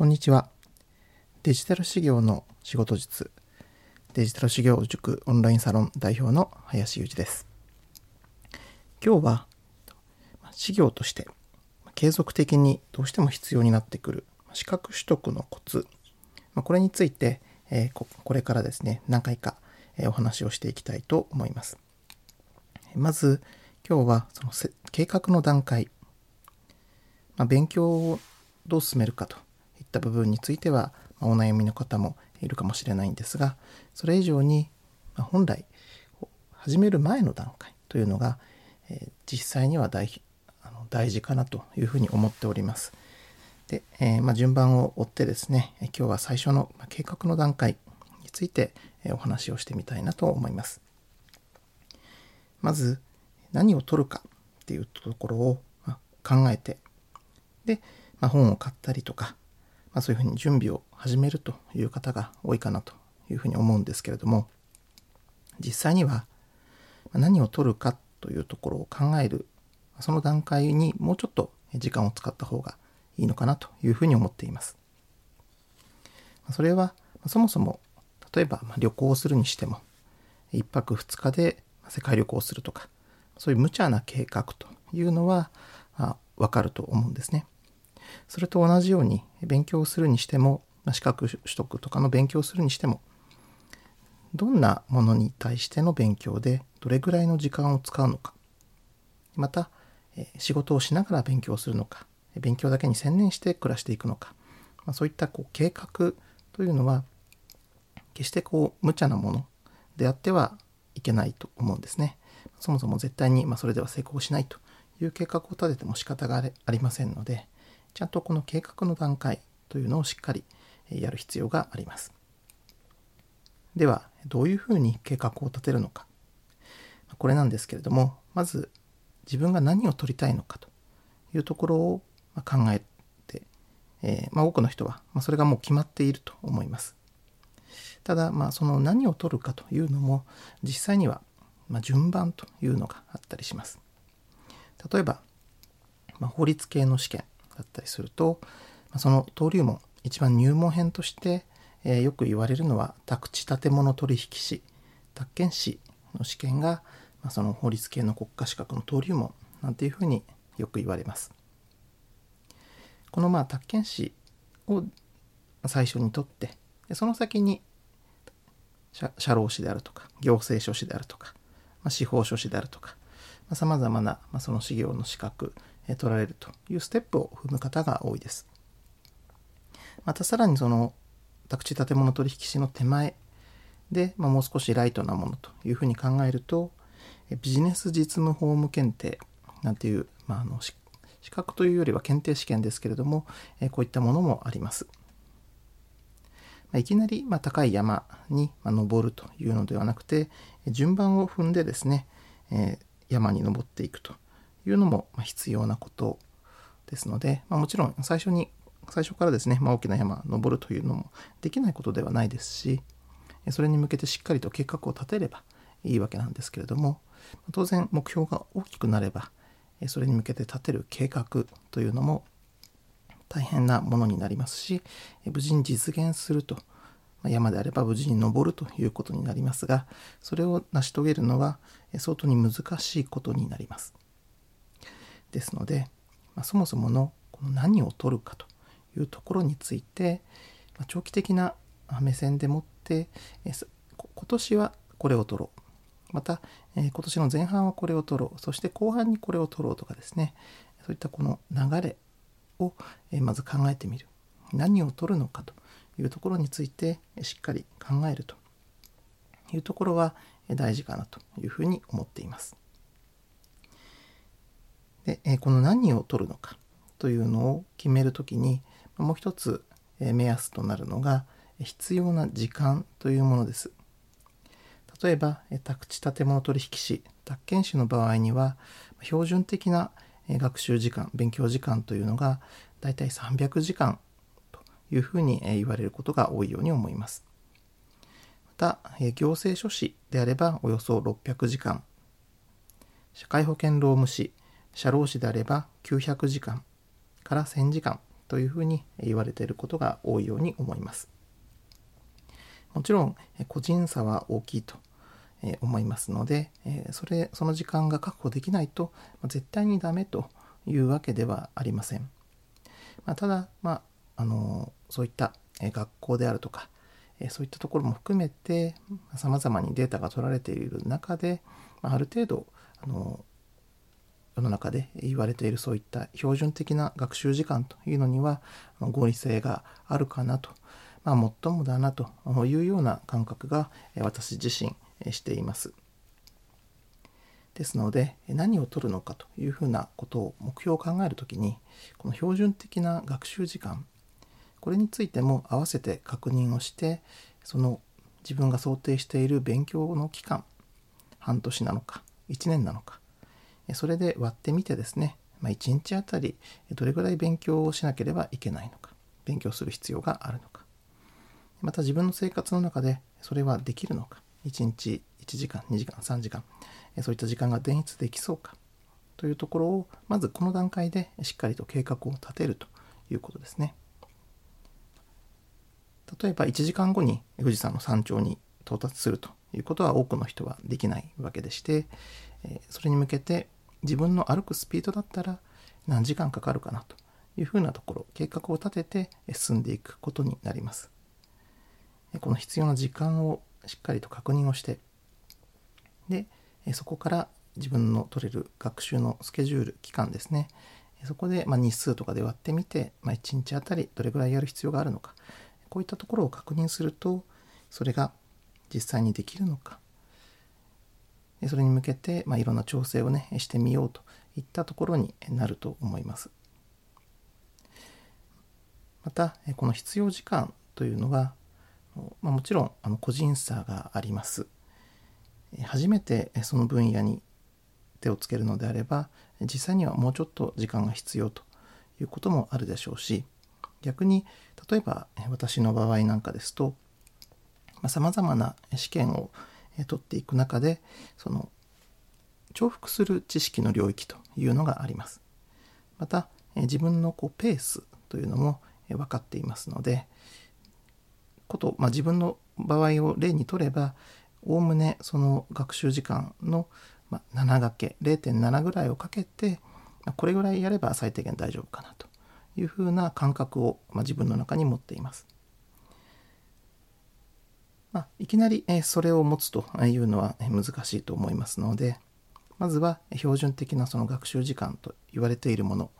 こんにちは。デジタル修行の仕事術、デジタル修行塾オンラインサロン代表の林裕二です。今日は、修行として継続的にどうしても必要になってくる資格取得のコツ、これについて、えこれからですね、何回かお話をしていきたいと思います。まず、今日はその計画の段階、まあ、勉強をどう進めるかとった部分については、ま、お悩みの方もいるかもしれないんですがそれ以上に、ま、本来始める前の段階というのが、え、実際には大あの大事かなというふうに思っております。で、えー、まあ、順番を追ってですね今日は最初の計画の段階についてお話をしてみたいなと思います。まず何を取るかっていうところを考えてで、まあ、本を買ったりとか、まあ、そういうふうに準備を始めるという方が多いかなというふうに思うんですけれども実際には何を取るかというところを考えるその段階にもうちょっと時間を使った方がいいのかなというふうに思っています。それはそもそも例えば旅行をするにしても1泊2日で世界旅行をするとかそういう無茶な計画というのはわかると思うんですね。それと同じように勉強するにしても資格取得とかの勉強するにしてもどんなものに対しての勉強でどれぐらいの時間を使うのかまた仕事をしながら勉強するのか勉強だけに専念して暮らしていくのか、ま、そういったこう計画というのは決してこう無茶なものであってはいけないと思うんですね。そもそも絶対にまそれでは成功しないという計画を立てても仕方がありませんのでちゃんとこの計画の段階というのをしっかりやる必要があります。ではどういうふうに計画を立てるのかこれなんですけれどもまず自分が何を取りたいのかというところを考えて、えー、まあ、多くの人は、まあそれがもう決まっていると思います。ただ、まあ、その何を取るかというのも実際には、ま順番というのがあったりします。例えば、まあ、法律系の試験だったりすると、その登竜門一番入門編として、えー、よく言われるのは宅地建物取引士宅建士の試験が、まあ、その法律系の国家資格の登竜門なんていうふうによく言われます。このまあ宅建士を最初に取ってでその先に社労士であるとか行政書士であるとか、まあ、司法書士であるとかさまざ、まな、まあ、その事業の資格、取られるというステップを踏む方が多いです。またさらにその宅地建物取引士の手前で、まあ、もう少しライトなものというふうに考えるとビジネス実務法務検定なんていう、まあ、あの資格というよりは検定試験ですけれどもこういったものもあります。いきなり、ま高い山に、登るというのではなくて順番を踏んでですね、山に登っていくというのも必要なことですので、まあ、もちろん最初に最初からですね、まあ、大きな山登るというのもできないことではないですしそれに向けてしっかりと計画を立てればいいわけなんですけれども当然目標が大きくなればそれに向けて立てる計画というのも大変なものになりますし無事に実現すると山であれば無事に登るということになりますがそれを成し遂げるのは相当に難しいことになります。ですので、まあ、そもそものこの何を取るかというところについて、まあ、長期的な目線でもってえ今年はこれを取ろう。また、え今年の前半はこれを取ろう。そして後半にこれを取ろうとかですね。そういったこの流れを、えまず考えてみる。何を取るのかというところについてしっかり考えるというところは大事かなというふうに思っています。でこの何を取るのかというのを決める時にもう一つ目安となるのが必要な時間というものです。例えば宅地建物取引士宅建士の場合には標準的な学習時間勉強時間というのがだいたい300時間というふうに言われることが多いように思います。また行政書士であればおよそ600時間社会保険労務士社労士であれば900時間から1000時間というふうに言われていることが多いように思います。もちろん個人差は大きいと思いますのでそれその時間が確保できないと絶対にダメというわけではありません。まあ、ただ、まあ、あのそういった学校であるとかそういったところも含めてさまざまにデータが取られている中である程度あの世の中で言われているそういった標準的な学習時間というのには合理性があるかなと、まあ、もっともだなというような感覚が私自身しています。ですので何を取るのかというふうなことを目標を考える時にこの標準的な学習時間これについても合わせて確認をしてその自分が想定している勉強の期間半年なのか1年なのかそれで割ってみてですね、まあ、1日あたりどれぐらい勉強をしなければいけないのか勉強する必要があるのかまた自分の生活の中でそれはできるのか1日1時間2時間3時間そういった時間が捻出できそうかというところをまずこの段階でしっかりと計画を立てるということですね。例えば1時間後に富士山の山頂に到達するということは多くの人はできないわけでしてそれに向けて自分の歩くスピードだったら何時間かかるかなというふうなところ計画を立てて進んでいくことになります。この必要な時間をしっかりと確認をしてでそこから自分の取れる学習のスケジュール期間ですね。そこでま日数とかで割ってみて、ま、1日あたりどれぐらいやる必要があるのか。こういったところを確認するとそれが実際にできるのかそれに向けて、まあ、いろんな調整をねしてみようといったところになると思います。またこの必要時間というのは、まあ、もちろんあの個人差があります。初めてその分野に手をつけるのであれば実際にはもうちょっと時間が必要ということもあるでしょうし逆に例えば私の場合なんかですとさまざ、まな試験を取っていく中でその重複する知識の領域というのがあります。また自分のこうペースというのも分かっていますのでこと、まあ、自分の場合を例にとればおおむねその学習時間の7掛け0.7ぐらいをかけてこれぐらいやれば最低限大丈夫かなというふうな感覚を、ま、自分の中に持っています。まあ、いきなり、えそれを持つというのは難しいと思いますのでまずは標準的なその学習時間と言われているもの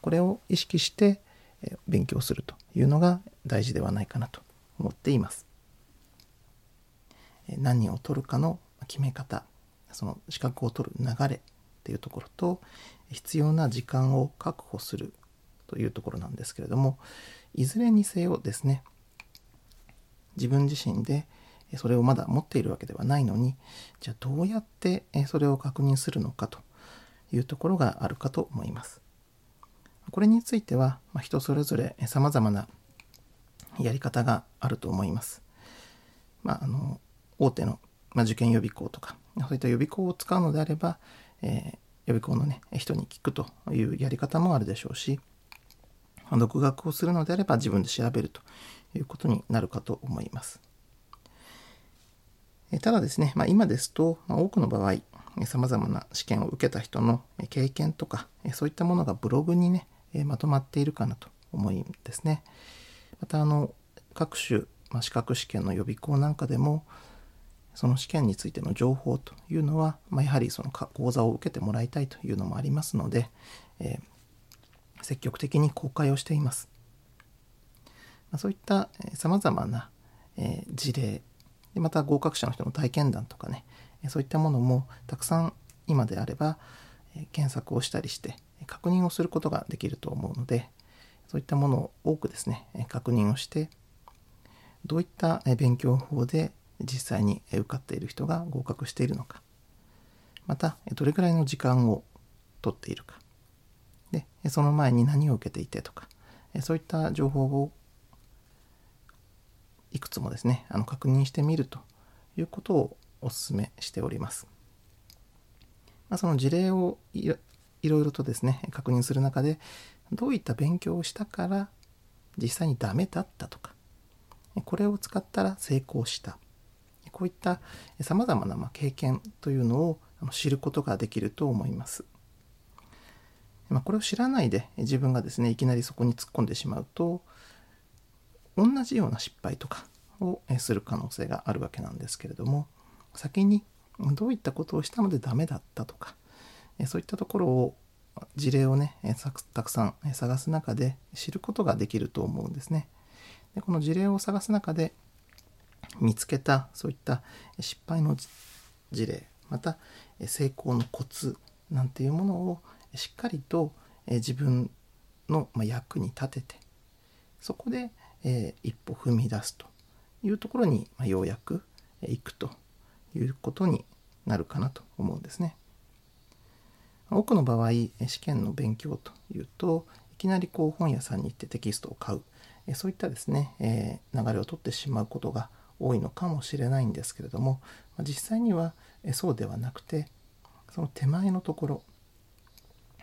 これを意識して勉強するというのが大事ではないかなと思っています。何を取るかの決め方その資格を取る流れっていうところと必要な時間を確保するというところなんですけれどもいずれにせよですね自分自身でそれをまだ持っているわけではないのにじゃあどうやってそれを確認するのかというところがあるかと思います。これについては人それぞれ様々なやり方があると思います。まあ、あの大手の、まあ、受験予備校とかそういった予備校を使うのであれば、えー、予備校のね人に聞くというやり方もあるでしょうし独学をするのであれば自分で調べるということになるかと思います。ただですね、まあ、今ですと、まあ、多くの場合、さまざまな試験を受けた人の経験とか、そういったものがブログにね、まとまっているかなと思うんですね。また、あの、各種、まあ、資格試験の予備校なんかでも、その試験についての情報というのは、まあ、やはりその講座を受けてもらいたいというのもありますので、えー、積極的に公開をしています。ま、そういったさまざまな、え、事例でまた合格者の人の体験談とかねそういったものもたくさん今であれば、え、検索をしたりして確認をすることができると思うのでそういったものを多くですね確認をしてどういった勉強法で実際に受かっている人が合格しているのかまたどれくらいの時間を取っているかでその前に何を受けていてとかそういった情報をいくつもですねあの確認してみるということをお勧めしております。まあ、その事例をいろいろとですね確認する中でどういった勉強をしたから実際にダメだったとかこれを使ったら成功したこういったさまざまな経験というのを知ることができると思います。ま、これを知らないで自分がですねいきなりそこに突っ込んでしまうと同じような失敗とかをする可能性があるわけなんですけれども先にどういったことをしたのでダメだったとかそういったところを事例をねたくさん探す中で知ることができると思うんですね。でこの事例を探す中で見つけたそういった失敗の事例また成功のコツなんていうものをしっかりと自分の役に立ててそこでえ一歩踏み出すというところにまようやく行くということになるかなと思うんですね。多くの場合試験の勉強というといきなりこう本屋さんに行ってテキストを買うそういったですね、え流れをとってしまうことが多いのかもしれないんですけれども実際にはそうではなくてその手前のところ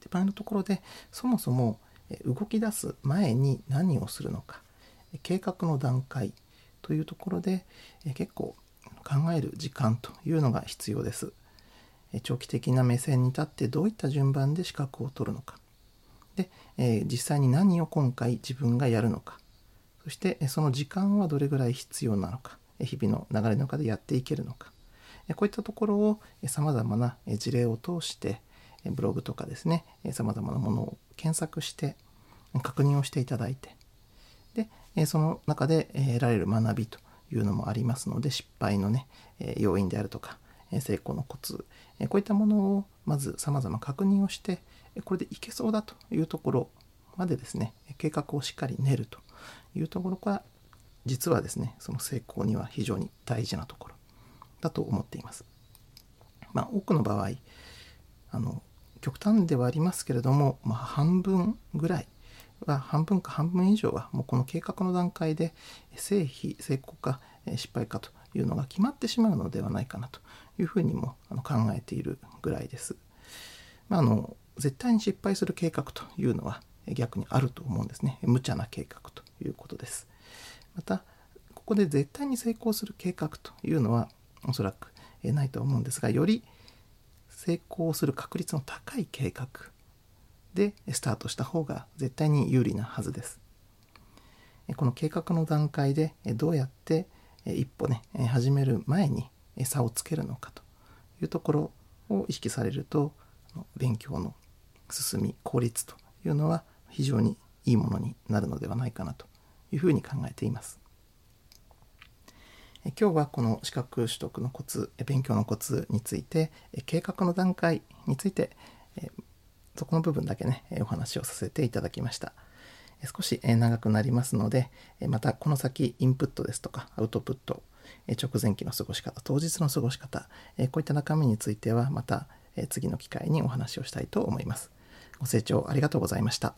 手前のところでそもそも動き出す前に何をするのか計画の段階というところで結構考える時間というのが必要です。長期的な目線に立ってどういった順番で資格を取るのか。で、え実際に何を今回自分がやるのか。そしてその時間はどれぐらい必要なのか。日々の流れの中でやっていけるのか。こういったところをさまざまな事例を通してブログとかですねさまざまなものを検索して確認をしていただいてでその中で得られる学びというのもありますので失敗のね要因であるとか成功のコツこういったものをまずさまざま確認をしてこれでいけそうだというところまでですね計画をしっかり練るというところが実はですねその成功には非常に大事なところだと思っています。まあ、多くの場合あの極端ではありますけれども、まあ、半分ぐらい半分か半分以上はもうこの計画の段階で成否成功か失敗かというのが決まってしまうのではないかなというふうにも考えているぐらいです。まあ、あの絶対に失敗する計画というのは逆にあると思うんですね。無茶な計画ということです。またここで絶対に成功する計画というのはおそらくないと思うんですがより成功する確率の高い計画でスタートした方が絶対に有利なはずです。この計画の段階でどうやって一歩ね始める前に差をつけるのかというところを意識されると勉強の進み効率というのは非常にいいものになるのではないかなというふうに考えています。今日はこの資格取得のコツ勉強のコツについて計画の段階についてそこの部分だけねお話をさせていただきました。少し長くなりますのでまたこの先インプットですとかアウトプット直前期の過ごし方当日の過ごし方こういった中身についてはまた次の機会にお話をしたいと思います。ご清聴ありがとうございました。